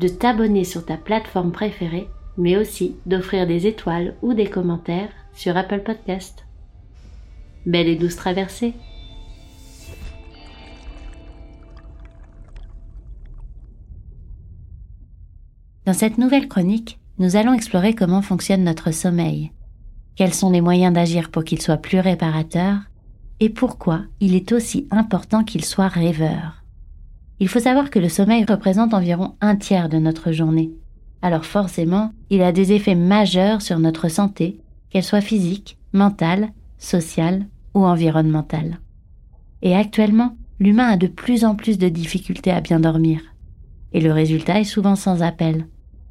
de t'abonner sur ta plateforme préférée, mais aussi d'offrir des étoiles ou des commentaires sur Apple Podcast. Belle et douce traversée Dans cette nouvelle chronique, nous allons explorer comment fonctionne notre sommeil, quels sont les moyens d'agir pour qu'il soit plus réparateur, et pourquoi il est aussi important qu'il soit rêveur. Il faut savoir que le sommeil représente environ un tiers de notre journée. Alors forcément, il a des effets majeurs sur notre santé, qu'elle soit physique, mentale, sociale ou environnementale. Et actuellement, l'humain a de plus en plus de difficultés à bien dormir. Et le résultat est souvent sans appel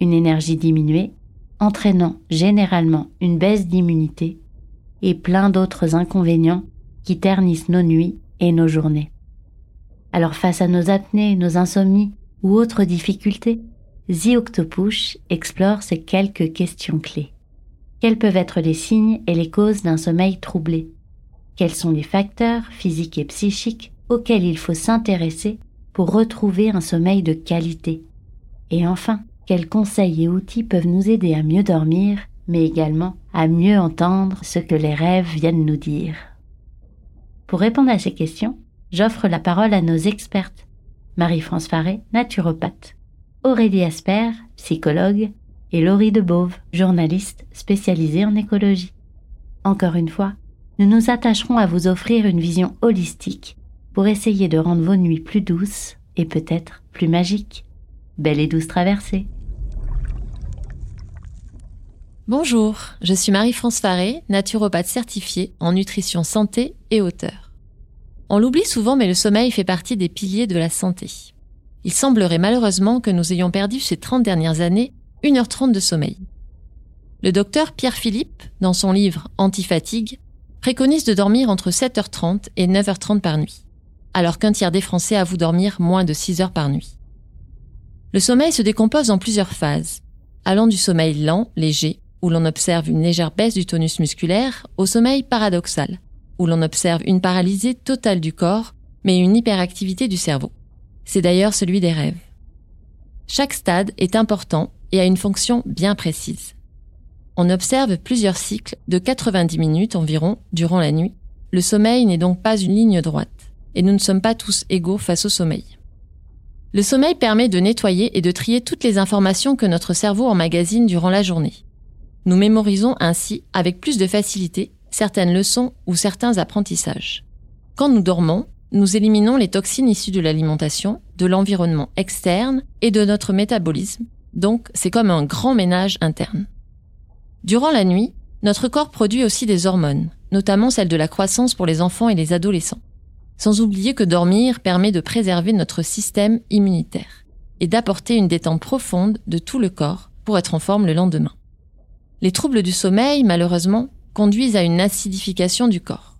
une énergie diminuée, entraînant généralement une baisse d'immunité et plein d'autres inconvénients qui ternissent nos nuits et nos journées. Alors face à nos apnées, nos insomnies ou autres difficultés, The explore ces quelques questions clés. Quels peuvent être les signes et les causes d'un sommeil troublé? Quels sont les facteurs physiques et psychiques auxquels il faut s'intéresser pour retrouver un sommeil de qualité? Et enfin, quels conseils et outils peuvent nous aider à mieux dormir, mais également à mieux entendre ce que les rêves viennent nous dire? Pour répondre à ces questions, j'offre la parole à nos expertes. Marie-France Faré, naturopathe. Aurélie Asper, psychologue. Et Laurie Debove, journaliste spécialisée en écologie. Encore une fois, nous nous attacherons à vous offrir une vision holistique pour essayer de rendre vos nuits plus douces et peut-être plus magiques. Belle et douce traversée. Bonjour, je suis Marie-France Faré, naturopathe certifiée en nutrition santé et hauteur. On l'oublie souvent mais le sommeil fait partie des piliers de la santé. Il semblerait malheureusement que nous ayons perdu ces 30 dernières années 1h30 de sommeil. Le docteur Pierre Philippe, dans son livre Antifatigue, préconise de dormir entre 7h30 et 9h30 par nuit, alors qu'un tiers des Français avouent dormir moins de 6 heures par nuit. Le sommeil se décompose en plusieurs phases, allant du sommeil lent, léger, où l'on observe une légère baisse du tonus musculaire, au sommeil paradoxal, où l'on observe une paralysie totale du corps, mais une hyperactivité du cerveau. C'est d'ailleurs celui des rêves. Chaque stade est important et a une fonction bien précise. On observe plusieurs cycles de 90 minutes environ durant la nuit. Le sommeil n'est donc pas une ligne droite, et nous ne sommes pas tous égaux face au sommeil. Le sommeil permet de nettoyer et de trier toutes les informations que notre cerveau emmagasine durant la journée. Nous mémorisons ainsi avec plus de facilité certaines leçons ou certains apprentissages. Quand nous dormons, nous éliminons les toxines issues de l'alimentation, de l'environnement externe et de notre métabolisme, donc c'est comme un grand ménage interne. Durant la nuit, notre corps produit aussi des hormones, notamment celles de la croissance pour les enfants et les adolescents. Sans oublier que dormir permet de préserver notre système immunitaire et d'apporter une détente profonde de tout le corps pour être en forme le lendemain. Les troubles du sommeil, malheureusement, conduisent à une acidification du corps.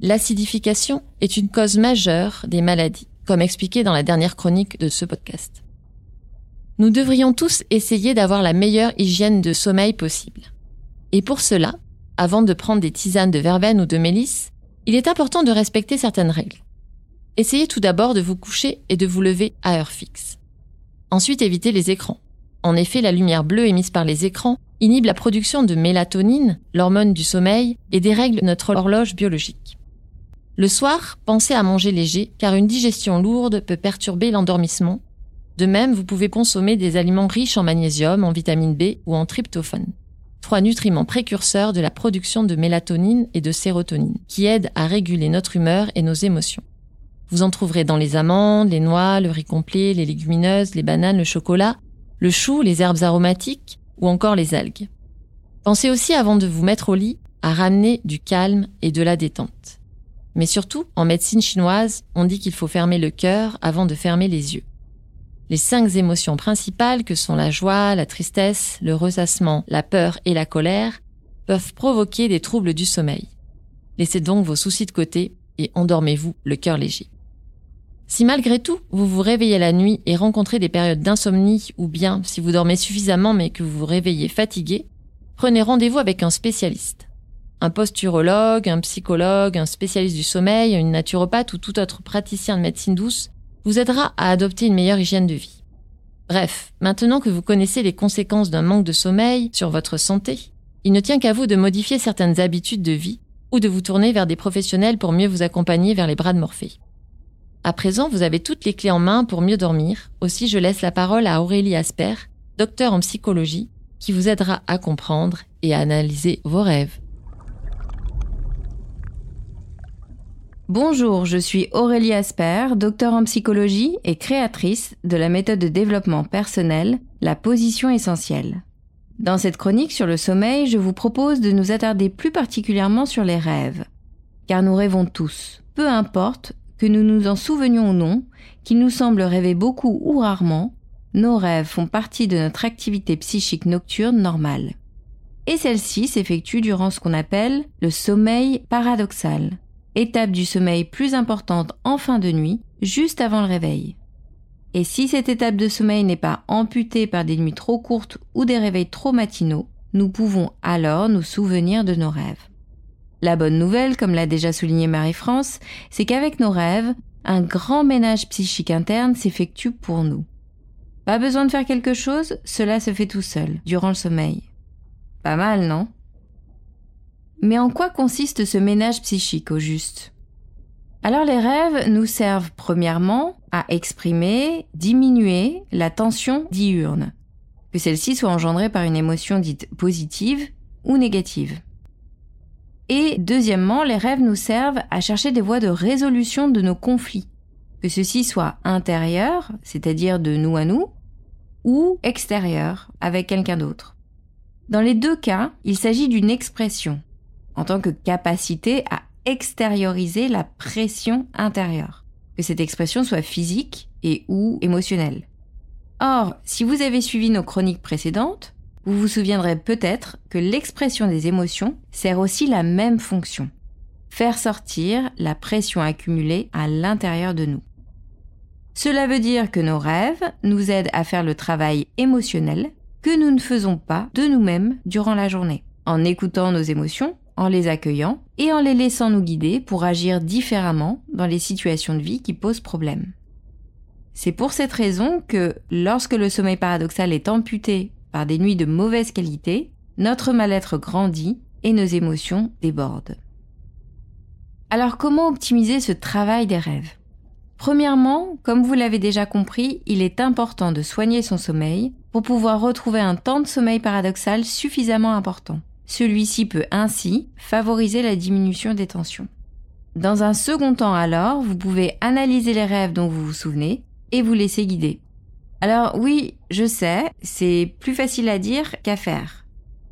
L'acidification est une cause majeure des maladies, comme expliqué dans la dernière chronique de ce podcast. Nous devrions tous essayer d'avoir la meilleure hygiène de sommeil possible. Et pour cela, avant de prendre des tisanes de verveine ou de mélisse, il est important de respecter certaines règles. Essayez tout d'abord de vous coucher et de vous lever à heure fixe. Ensuite, évitez les écrans. En effet, la lumière bleue émise par les écrans inhibe la production de mélatonine, l'hormone du sommeil, et dérègle notre horloge biologique. Le soir, pensez à manger léger, car une digestion lourde peut perturber l'endormissement. De même, vous pouvez consommer des aliments riches en magnésium, en vitamine B ou en tryptophane. trois nutriments précurseurs de la production de mélatonine et de sérotonine, qui aident à réguler notre humeur et nos émotions. Vous en trouverez dans les amandes, les noix, le riz complet, les légumineuses, les bananes, le chocolat, le chou, les herbes aromatiques ou encore les algues. Pensez aussi avant de vous mettre au lit à ramener du calme et de la détente. Mais surtout, en médecine chinoise, on dit qu'il faut fermer le cœur avant de fermer les yeux. Les cinq émotions principales que sont la joie, la tristesse, le ressassement, la peur et la colère peuvent provoquer des troubles du sommeil. Laissez donc vos soucis de côté et endormez-vous le cœur léger. Si malgré tout, vous vous réveillez la nuit et rencontrez des périodes d'insomnie ou bien si vous dormez suffisamment mais que vous vous réveillez fatigué, prenez rendez-vous avec un spécialiste. Un posturologue, un psychologue, un spécialiste du sommeil, une naturopathe ou tout autre praticien de médecine douce vous aidera à adopter une meilleure hygiène de vie. Bref, maintenant que vous connaissez les conséquences d'un manque de sommeil sur votre santé, il ne tient qu'à vous de modifier certaines habitudes de vie ou de vous tourner vers des professionnels pour mieux vous accompagner vers les bras de Morphée. À présent, vous avez toutes les clés en main pour mieux dormir. Aussi, je laisse la parole à Aurélie Asper, docteur en psychologie, qui vous aidera à comprendre et à analyser vos rêves. Bonjour, je suis Aurélie Asper, docteur en psychologie et créatrice de la méthode de développement personnel, la position essentielle. Dans cette chronique sur le sommeil, je vous propose de nous attarder plus particulièrement sur les rêves. Car nous rêvons tous, peu importe que nous nous en souvenions ou non, qu'il nous semble rêver beaucoup ou rarement, nos rêves font partie de notre activité psychique nocturne normale. Et celle-ci s'effectue durant ce qu'on appelle le sommeil paradoxal étape du sommeil plus importante en fin de nuit, juste avant le réveil. Et si cette étape de sommeil n'est pas amputée par des nuits trop courtes ou des réveils trop matinaux, nous pouvons alors nous souvenir de nos rêves. La bonne nouvelle, comme l'a déjà souligné Marie-France, c'est qu'avec nos rêves, un grand ménage psychique interne s'effectue pour nous. Pas besoin de faire quelque chose, cela se fait tout seul, durant le sommeil. Pas mal, non? Mais en quoi consiste ce ménage psychique au juste? Alors les rêves nous servent premièrement à exprimer, diminuer la tension diurne, que celle-ci soit engendrée par une émotion dite positive ou négative. Et deuxièmement, les rêves nous servent à chercher des voies de résolution de nos conflits, que ceci soit intérieur, c'est-à-dire de nous à nous, ou extérieur, avec quelqu'un d'autre. Dans les deux cas, il s'agit d'une expression, en tant que capacité à extérioriser la pression intérieure, que cette expression soit physique et ou émotionnelle. Or, si vous avez suivi nos chroniques précédentes, vous vous souviendrez peut-être que l'expression des émotions sert aussi la même fonction. Faire sortir la pression accumulée à l'intérieur de nous. Cela veut dire que nos rêves nous aident à faire le travail émotionnel que nous ne faisons pas de nous-mêmes durant la journée. En écoutant nos émotions, en les accueillant et en les laissant nous guider pour agir différemment dans les situations de vie qui posent problème. C'est pour cette raison que lorsque le sommeil paradoxal est amputé par des nuits de mauvaise qualité, notre mal-être grandit et nos émotions débordent. Alors comment optimiser ce travail des rêves? Premièrement, comme vous l'avez déjà compris, il est important de soigner son sommeil pour pouvoir retrouver un temps de sommeil paradoxal suffisamment important. Celui-ci peut ainsi favoriser la diminution des tensions. Dans un second temps alors, vous pouvez analyser les rêves dont vous vous souvenez et vous laisser guider. Alors oui, je sais, c'est plus facile à dire qu'à faire.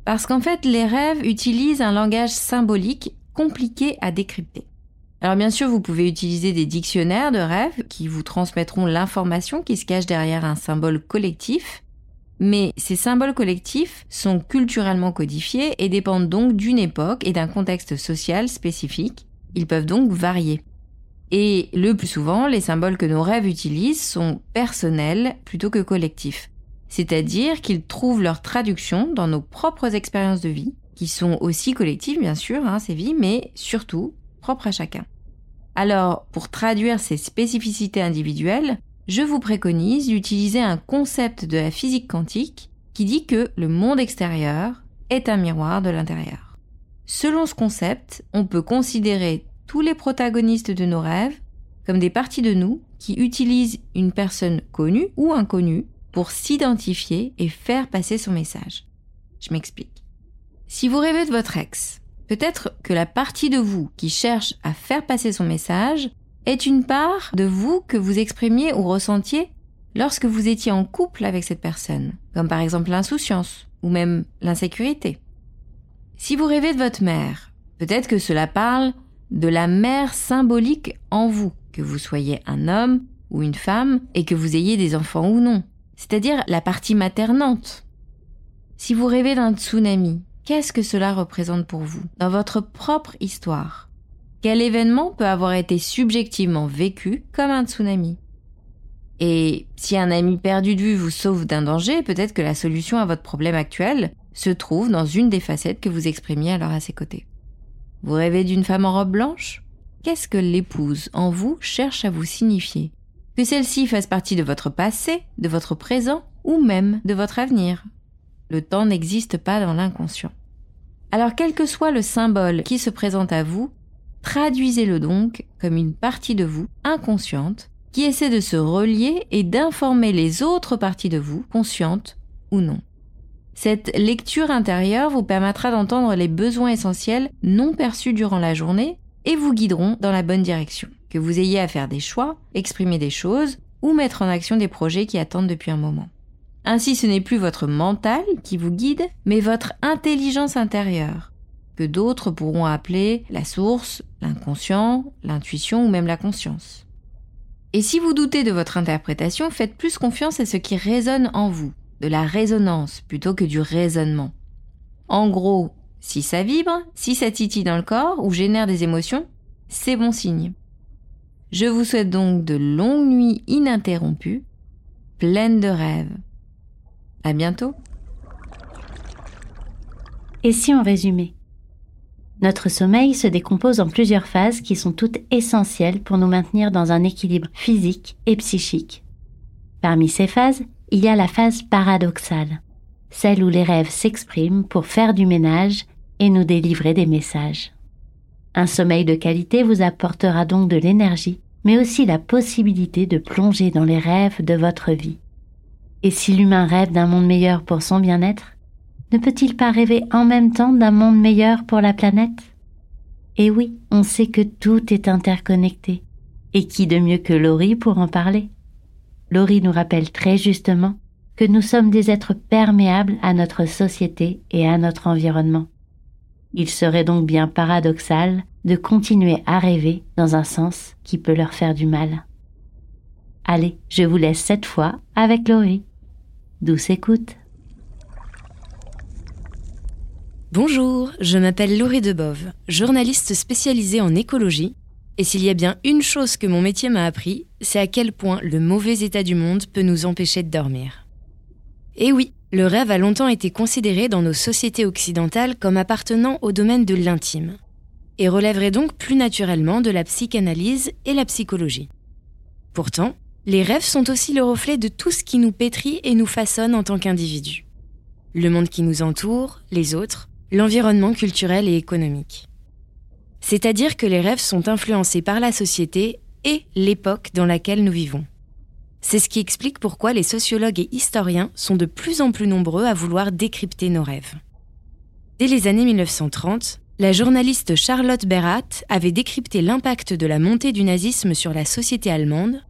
Parce qu'en fait, les rêves utilisent un langage symbolique compliqué à décrypter. Alors bien sûr, vous pouvez utiliser des dictionnaires de rêves qui vous transmettront l'information qui se cache derrière un symbole collectif, mais ces symboles collectifs sont culturellement codifiés et dépendent donc d'une époque et d'un contexte social spécifique. Ils peuvent donc varier. Et le plus souvent, les symboles que nos rêves utilisent sont personnels plutôt que collectifs. C'est-à-dire qu'ils trouvent leur traduction dans nos propres expériences de vie, qui sont aussi collectives bien sûr, hein, ces vies, mais surtout propres à chacun. Alors, pour traduire ces spécificités individuelles, je vous préconise d'utiliser un concept de la physique quantique qui dit que le monde extérieur est un miroir de l'intérieur. Selon ce concept, on peut considérer tous les protagonistes de nos rêves comme des parties de nous qui utilisent une personne connue ou inconnue pour s'identifier et faire passer son message. Je m'explique. Si vous rêvez de votre ex, peut-être que la partie de vous qui cherche à faire passer son message est une part de vous que vous exprimiez ou ressentiez lorsque vous étiez en couple avec cette personne, comme par exemple l'insouciance ou même l'insécurité. Si vous rêvez de votre mère, peut-être que cela parle de la mère symbolique en vous, que vous soyez un homme ou une femme et que vous ayez des enfants ou non, c'est-à-dire la partie maternante. Si vous rêvez d'un tsunami, qu'est-ce que cela représente pour vous dans votre propre histoire? Quel événement peut avoir été subjectivement vécu comme un tsunami? Et si un ami perdu de vue vous sauve d'un danger, peut-être que la solution à votre problème actuel se trouve dans une des facettes que vous exprimiez alors à ses côtés. Vous rêvez d'une femme en robe blanche? Qu'est-ce que l'épouse en vous cherche à vous signifier? Que celle-ci fasse partie de votre passé, de votre présent ou même de votre avenir? Le temps n'existe pas dans l'inconscient. Alors quel que soit le symbole qui se présente à vous, traduisez-le donc comme une partie de vous inconsciente qui essaie de se relier et d'informer les autres parties de vous, conscientes ou non. Cette lecture intérieure vous permettra d'entendre les besoins essentiels non perçus durant la journée et vous guideront dans la bonne direction. Que vous ayez à faire des choix, exprimer des choses ou mettre en action des projets qui attendent depuis un moment. Ainsi, ce n'est plus votre mental qui vous guide, mais votre intelligence intérieure, que d'autres pourront appeler la source, l'inconscient, l'intuition ou même la conscience. Et si vous doutez de votre interprétation, faites plus confiance à ce qui résonne en vous, de la résonance plutôt que du raisonnement. En gros, si ça vibre, si ça titille dans le corps ou génère des émotions, c'est bon signe. Je vous souhaite donc de longues nuits ininterrompues, pleines de rêves. À bientôt. Et si on résumait Notre sommeil se décompose en plusieurs phases qui sont toutes essentielles pour nous maintenir dans un équilibre physique et psychique. Parmi ces phases, il y a la phase paradoxale, celle où les rêves s'expriment pour faire du ménage et nous délivrer des messages. Un sommeil de qualité vous apportera donc de l'énergie, mais aussi la possibilité de plonger dans les rêves de votre vie. Et si l'humain rêve d'un monde meilleur pour son bien-être, ne peut-il pas rêver en même temps d'un monde meilleur pour la planète? Et oui, on sait que tout est interconnecté. Et qui de mieux que Laurie pour en parler? Laurie nous rappelle très justement que nous sommes des êtres perméables à notre société et à notre environnement. Il serait donc bien paradoxal de continuer à rêver dans un sens qui peut leur faire du mal. Allez, je vous laisse cette fois avec Laurie. Douce écoute. Bonjour, je m'appelle Laurie Debove, journaliste spécialisée en écologie et s'il y a bien une chose que mon métier m'a appris, c'est à quel point le mauvais état du monde peut nous empêcher de dormir. Et oui, le rêve a longtemps été considéré dans nos sociétés occidentales comme appartenant au domaine de l'intime, et relèverait donc plus naturellement de la psychanalyse et la psychologie. Pourtant, les rêves sont aussi le reflet de tout ce qui nous pétrit et nous façonne en tant qu'individus. Le monde qui nous entoure, les autres, l'environnement culturel et économique. C'est-à-dire que les rêves sont influencés par la société et l'époque dans laquelle nous vivons. C'est ce qui explique pourquoi les sociologues et historiens sont de plus en plus nombreux à vouloir décrypter nos rêves. Dès les années 1930, la journaliste Charlotte Berrath avait décrypté l'impact de la montée du nazisme sur la société allemande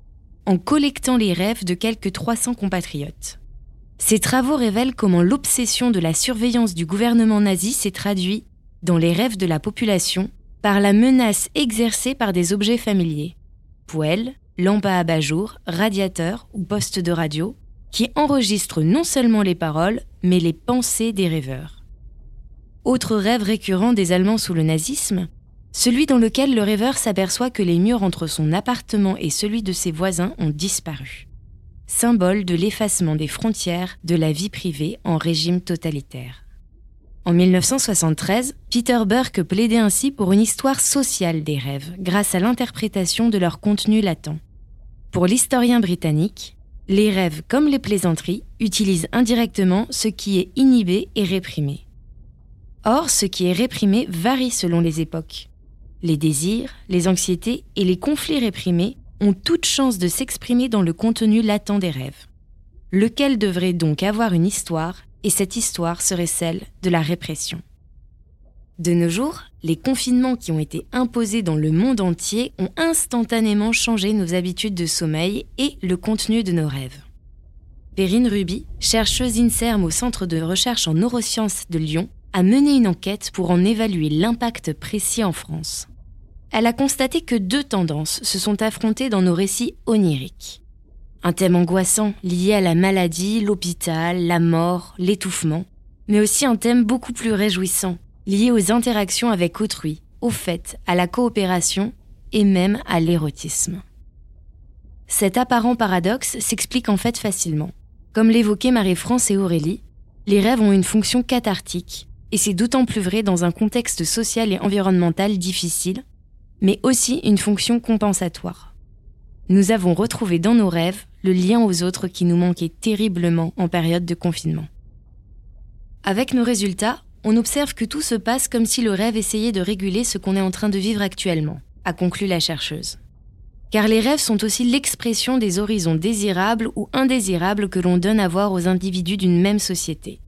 en collectant les rêves de quelques 300 compatriotes. Ces travaux révèlent comment l'obsession de la surveillance du gouvernement nazi s'est traduite dans les rêves de la population par la menace exercée par des objets familiers, poêles, lampes à abat-jour, radiateurs ou postes de radio, qui enregistrent non seulement les paroles, mais les pensées des rêveurs. Autre rêve récurrent des Allemands sous le nazisme, celui dans lequel le rêveur s'aperçoit que les murs entre son appartement et celui de ses voisins ont disparu, symbole de l'effacement des frontières de la vie privée en régime totalitaire. En 1973, Peter Burke plaidait ainsi pour une histoire sociale des rêves grâce à l'interprétation de leur contenu latent. Pour l'historien britannique, les rêves comme les plaisanteries utilisent indirectement ce qui est inhibé et réprimé. Or, ce qui est réprimé varie selon les époques. Les désirs, les anxiétés et les conflits réprimés ont toute chance de s'exprimer dans le contenu latent des rêves, lequel devrait donc avoir une histoire et cette histoire serait celle de la répression. De nos jours, les confinements qui ont été imposés dans le monde entier ont instantanément changé nos habitudes de sommeil et le contenu de nos rêves. Perrine Ruby, chercheuse INSERM au Centre de recherche en neurosciences de Lyon, a mené une enquête pour en évaluer l'impact précis en France. Elle a constaté que deux tendances se sont affrontées dans nos récits oniriques. Un thème angoissant lié à la maladie, l'hôpital, la mort, l'étouffement, mais aussi un thème beaucoup plus réjouissant, lié aux interactions avec autrui, au fait, à la coopération et même à l'érotisme. Cet apparent paradoxe s'explique en fait facilement. Comme l'évoquaient Marie-France et Aurélie, les rêves ont une fonction cathartique, et c'est d'autant plus vrai dans un contexte social et environnemental difficile, mais aussi une fonction compensatoire. Nous avons retrouvé dans nos rêves le lien aux autres qui nous manquait terriblement en période de confinement. Avec nos résultats, on observe que tout se passe comme si le rêve essayait de réguler ce qu'on est en train de vivre actuellement, a conclu la chercheuse. Car les rêves sont aussi l'expression des horizons désirables ou indésirables que l'on donne à voir aux individus d'une même société.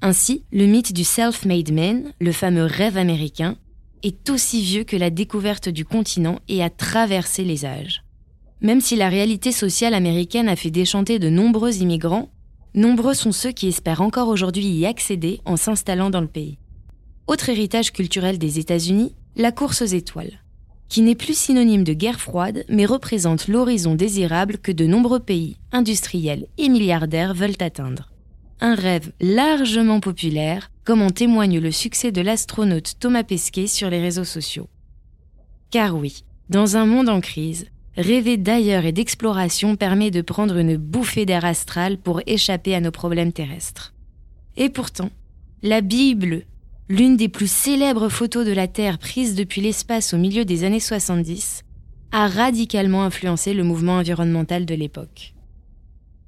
Ainsi, le mythe du self-made man, le fameux rêve américain, est aussi vieux que la découverte du continent et a traversé les âges. Même si la réalité sociale américaine a fait déchanter de nombreux immigrants, nombreux sont ceux qui espèrent encore aujourd'hui y accéder en s'installant dans le pays. Autre héritage culturel des États-Unis, la course aux étoiles, qui n'est plus synonyme de guerre froide, mais représente l'horizon désirable que de nombreux pays industriels et milliardaires veulent atteindre. Un rêve largement populaire, comme en témoigne le succès de l'astronaute Thomas Pesquet sur les réseaux sociaux. Car oui, dans un monde en crise, Rêver d'ailleurs et d'exploration permet de prendre une bouffée d'air astral pour échapper à nos problèmes terrestres. Et pourtant, la Bible, l'une des plus célèbres photos de la Terre prise depuis l'espace au milieu des années 70, a radicalement influencé le mouvement environnemental de l'époque.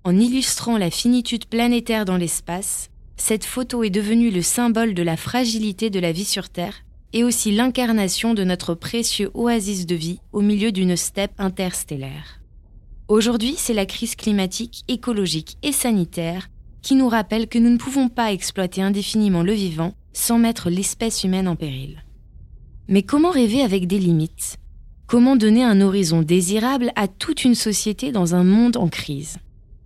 En illustrant la finitude planétaire dans l'espace, cette photo est devenue le symbole de la fragilité de la vie sur Terre et aussi l'incarnation de notre précieux oasis de vie au milieu d'une steppe interstellaire. Aujourd'hui, c'est la crise climatique, écologique et sanitaire qui nous rappelle que nous ne pouvons pas exploiter indéfiniment le vivant sans mettre l'espèce humaine en péril. Mais comment rêver avec des limites? Comment donner un horizon désirable à toute une société dans un monde en crise?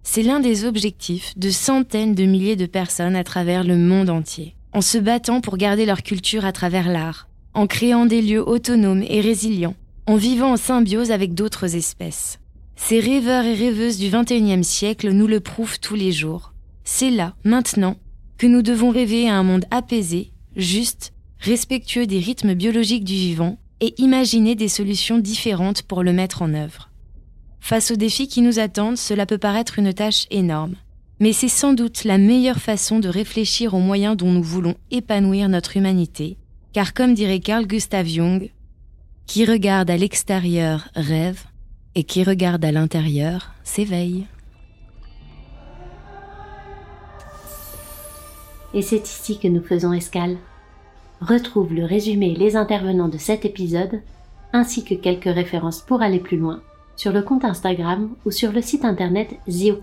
C'est l'un des objectifs de centaines de milliers de personnes à travers le monde entier en se battant pour garder leur culture à travers l'art, en créant des lieux autonomes et résilients, en vivant en symbiose avec d'autres espèces. Ces rêveurs et rêveuses du XXIe siècle nous le prouvent tous les jours. C'est là, maintenant, que nous devons rêver à un monde apaisé, juste, respectueux des rythmes biologiques du vivant et imaginer des solutions différentes pour le mettre en œuvre. Face aux défis qui nous attendent, cela peut paraître une tâche énorme. Mais c'est sans doute la meilleure façon de réfléchir aux moyens dont nous voulons épanouir notre humanité, car comme dirait Carl Gustav Jung, qui regarde à l'extérieur rêve, et qui regarde à l'intérieur s'éveille. Et c'est ici que nous faisons escale. Retrouve le résumé et les intervenants de cet épisode, ainsi que quelques références pour aller plus loin, sur le compte Instagram ou sur le site internet The.